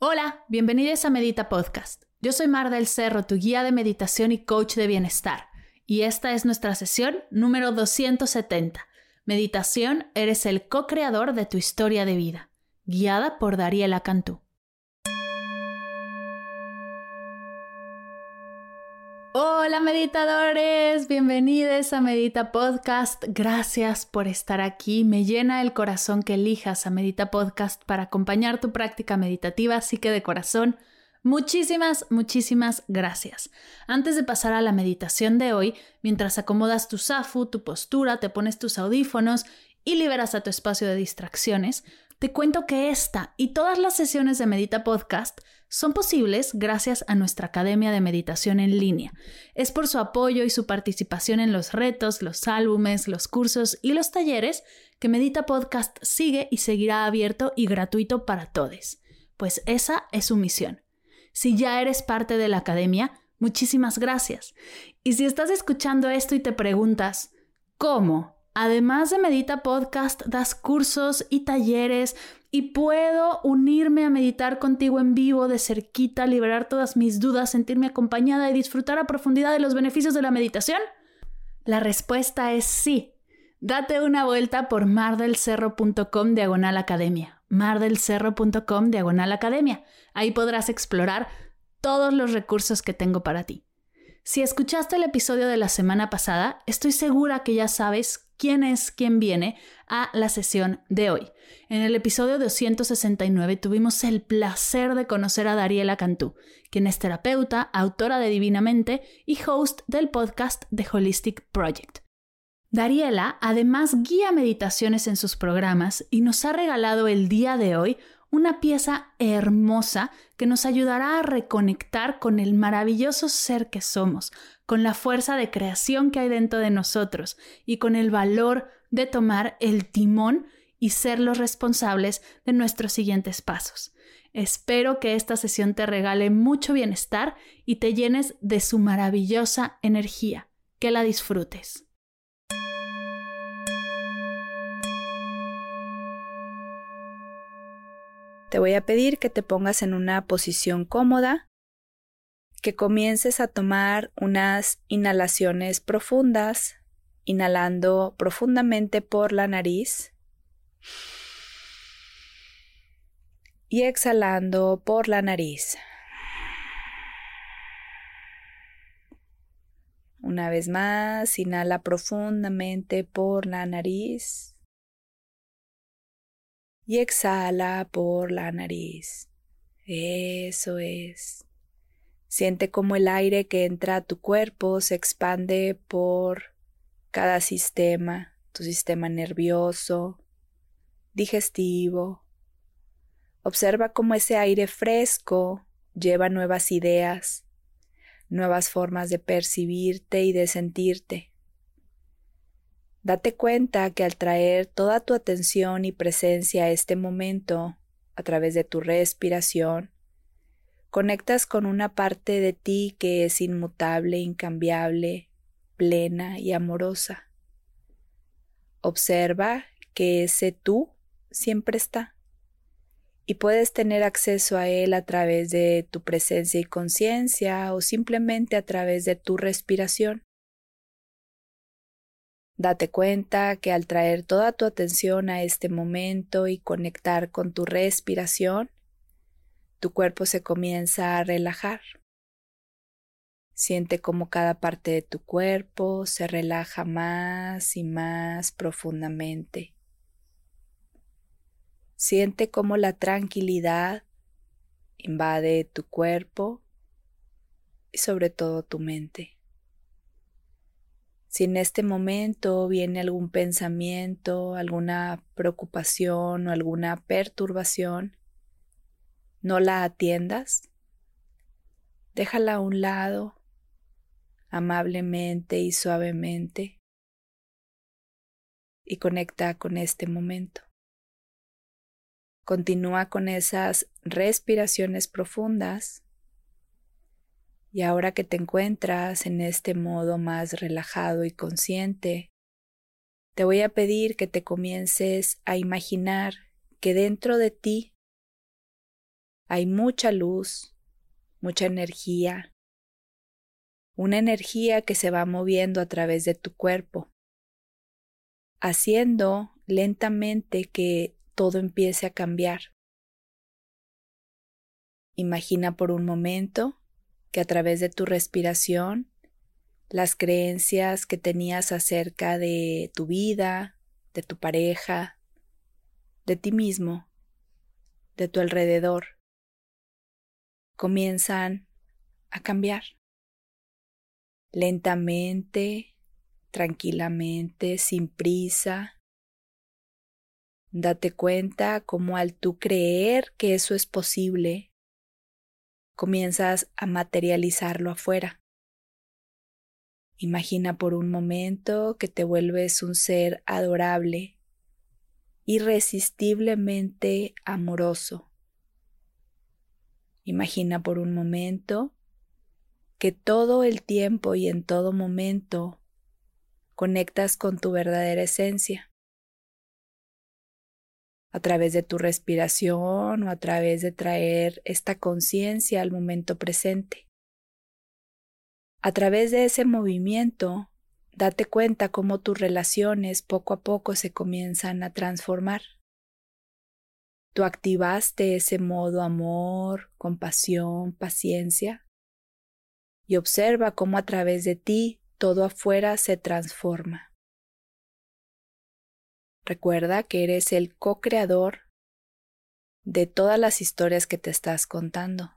Hola, bienvenidos a Medita Podcast. Yo soy Mar del Cerro, tu guía de meditación y coach de bienestar. Y esta es nuestra sesión número 270. Meditación, eres el co-creador de tu historia de vida. Guiada por Dariela Cantú. Hola meditadores, bienvenidos a Medita Podcast. Gracias por estar aquí. Me llena el corazón que elijas a Medita Podcast para acompañar tu práctica meditativa, así que de corazón, muchísimas, muchísimas gracias. Antes de pasar a la meditación de hoy, mientras acomodas tu zafu, tu postura, te pones tus audífonos y liberas a tu espacio de distracciones, te cuento que esta y todas las sesiones de Medita Podcast son posibles gracias a nuestra Academia de Meditación en línea. Es por su apoyo y su participación en los retos, los álbumes, los cursos y los talleres que Medita Podcast sigue y seguirá abierto y gratuito para todos. Pues esa es su misión. Si ya eres parte de la Academia, muchísimas gracias. Y si estás escuchando esto y te preguntas, ¿cómo? Además de Medita Podcast, das cursos y talleres y puedo unirme a meditar contigo en vivo, de cerquita, liberar todas mis dudas, sentirme acompañada y disfrutar a profundidad de los beneficios de la meditación. La respuesta es sí. Date una vuelta por mardelcerro.com diagonal academia. mardelcerro.com diagonal academia. Ahí podrás explorar todos los recursos que tengo para ti. Si escuchaste el episodio de la semana pasada, estoy segura que ya sabes quién es quien viene a la sesión de hoy. En el episodio 269 tuvimos el placer de conocer a Dariela Cantú, quien es terapeuta, autora de Divinamente y host del podcast The Holistic Project. Dariela además guía meditaciones en sus programas y nos ha regalado el día de hoy una pieza hermosa que nos ayudará a reconectar con el maravilloso ser que somos, con la fuerza de creación que hay dentro de nosotros y con el valor de tomar el timón y ser los responsables de nuestros siguientes pasos. Espero que esta sesión te regale mucho bienestar y te llenes de su maravillosa energía. Que la disfrutes. Te voy a pedir que te pongas en una posición cómoda, que comiences a tomar unas inhalaciones profundas, inhalando profundamente por la nariz y exhalando por la nariz. Una vez más, inhala profundamente por la nariz y exhala por la nariz. Eso es. Siente como el aire que entra a tu cuerpo se expande por cada sistema, tu sistema nervioso, digestivo. Observa cómo ese aire fresco lleva nuevas ideas, nuevas formas de percibirte y de sentirte. Date cuenta que al traer toda tu atención y presencia a este momento a través de tu respiración, conectas con una parte de ti que es inmutable, incambiable, plena y amorosa. Observa que ese tú siempre está y puedes tener acceso a él a través de tu presencia y conciencia o simplemente a través de tu respiración. Date cuenta que al traer toda tu atención a este momento y conectar con tu respiración, tu cuerpo se comienza a relajar. Siente como cada parte de tu cuerpo se relaja más y más profundamente. Siente como la tranquilidad invade tu cuerpo y sobre todo tu mente. Si en este momento viene algún pensamiento, alguna preocupación o alguna perturbación, no la atiendas. Déjala a un lado, amablemente y suavemente, y conecta con este momento. Continúa con esas respiraciones profundas. Y ahora que te encuentras en este modo más relajado y consciente, te voy a pedir que te comiences a imaginar que dentro de ti hay mucha luz, mucha energía, una energía que se va moviendo a través de tu cuerpo, haciendo lentamente que todo empiece a cambiar. Imagina por un momento que a través de tu respiración las creencias que tenías acerca de tu vida, de tu pareja, de ti mismo, de tu alrededor, comienzan a cambiar. Lentamente, tranquilamente, sin prisa, Date cuenta cómo al tú creer que eso es posible, comienzas a materializarlo afuera. Imagina por un momento que te vuelves un ser adorable, irresistiblemente amoroso. Imagina por un momento que todo el tiempo y en todo momento conectas con tu verdadera esencia a través de tu respiración o a través de traer esta conciencia al momento presente. A través de ese movimiento, date cuenta cómo tus relaciones poco a poco se comienzan a transformar. Tú activaste ese modo amor, compasión, paciencia y observa cómo a través de ti todo afuera se transforma. Recuerda que eres el co-creador de todas las historias que te estás contando.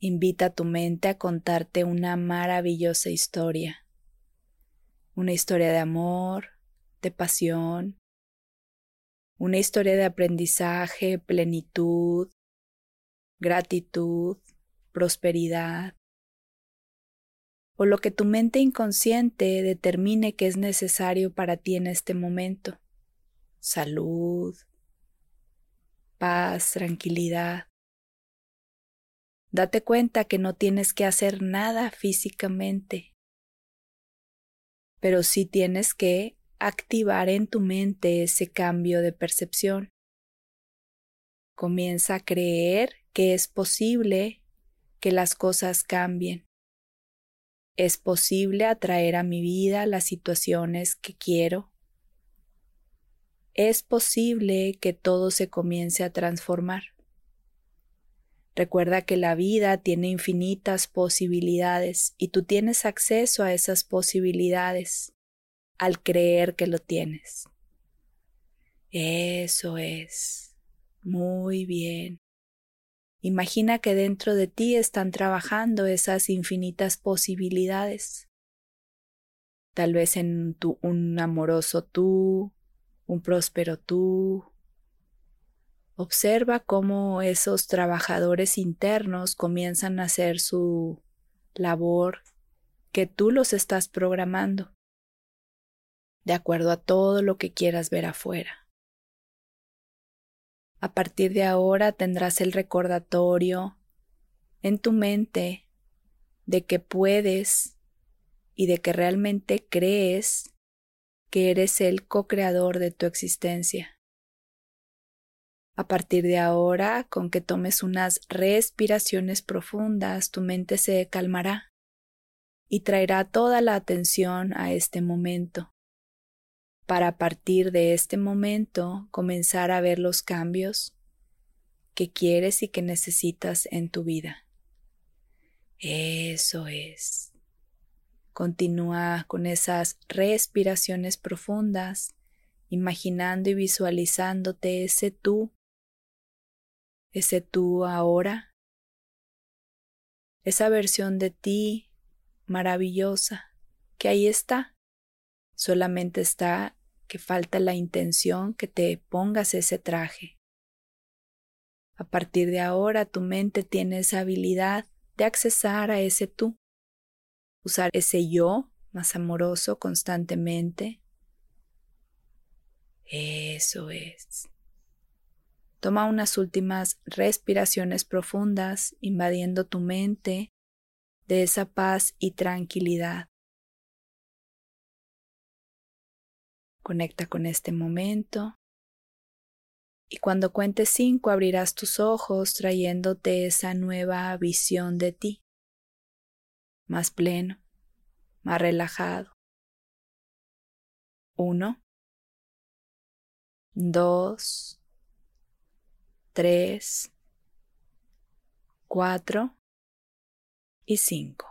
Invita a tu mente a contarte una maravillosa historia. Una historia de amor, de pasión, una historia de aprendizaje, plenitud, gratitud, prosperidad, o lo que tu mente inconsciente determine que es necesario para ti en este momento. Salud, paz, tranquilidad. Date cuenta que no tienes que hacer nada físicamente, pero sí tienes que activar en tu mente ese cambio de percepción. Comienza a creer que es posible que las cosas cambien es posible atraer a mi vida las situaciones que quiero. Es posible que todo se comience a transformar. Recuerda que la vida tiene infinitas posibilidades y tú tienes acceso a esas posibilidades al creer que lo tienes. Eso es. Muy bien. Imagina que dentro de ti están trabajando esas infinitas posibilidades. Tal vez en tu, un amoroso tú, un próspero tú. Observa cómo esos trabajadores internos comienzan a hacer su labor que tú los estás programando, de acuerdo a todo lo que quieras ver afuera. A partir de ahora tendrás el recordatorio en tu mente de que puedes y de que realmente crees que eres el co-creador de tu existencia. A partir de ahora, con que tomes unas respiraciones profundas, tu mente se calmará y traerá toda la atención a este momento para a partir de este momento comenzar a ver los cambios que quieres y que necesitas en tu vida. Eso es. Continúa con esas respiraciones profundas, imaginando y visualizándote ese tú, ese tú ahora, esa versión de ti maravillosa que ahí está, solamente está que falta la intención que te pongas ese traje. A partir de ahora tu mente tiene esa habilidad de accesar a ese tú, usar ese yo más amoroso constantemente. Eso es. Toma unas últimas respiraciones profundas, invadiendo tu mente de esa paz y tranquilidad. Conecta con este momento. Y cuando cuentes cinco abrirás tus ojos trayéndote esa nueva visión de ti, más pleno, más relajado. Uno, dos, tres, cuatro y cinco.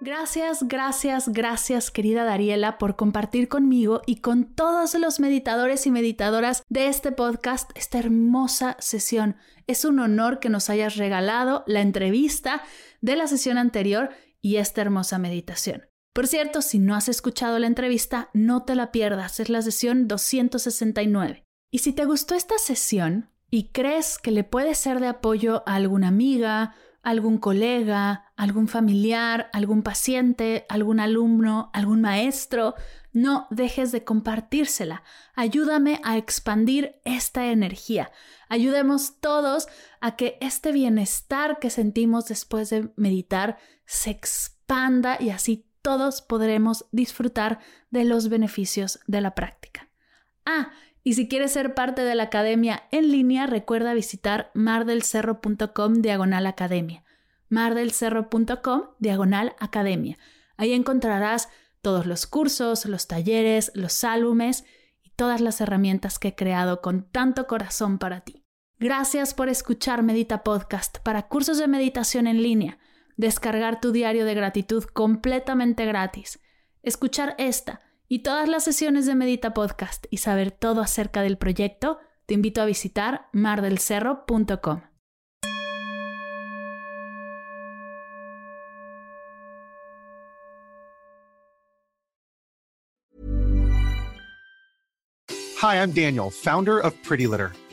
Gracias, gracias, gracias querida Dariela por compartir conmigo y con todos los meditadores y meditadoras de este podcast esta hermosa sesión. Es un honor que nos hayas regalado la entrevista de la sesión anterior y esta hermosa meditación. Por cierto, si no has escuchado la entrevista, no te la pierdas, es la sesión 269. Y si te gustó esta sesión y crees que le puede ser de apoyo a alguna amiga, algún colega, algún familiar, algún paciente, algún alumno, algún maestro, no dejes de compartírsela. Ayúdame a expandir esta energía. Ayudemos todos a que este bienestar que sentimos después de meditar se expanda y así todos podremos disfrutar de los beneficios de la práctica. Ah, y si quieres ser parte de la academia en línea, recuerda visitar mardelcerro.com diagonal academia. mardelcerro.com diagonal academia. Ahí encontrarás todos los cursos, los talleres, los álbumes y todas las herramientas que he creado con tanto corazón para ti. Gracias por escuchar Medita Podcast para cursos de meditación en línea, descargar tu diario de gratitud completamente gratis, escuchar esta y todas las sesiones de Medita Podcast y saber todo acerca del proyecto, te invito a visitar mardelcerro.com. Hi, I'm Daniel, founder of Pretty Litter.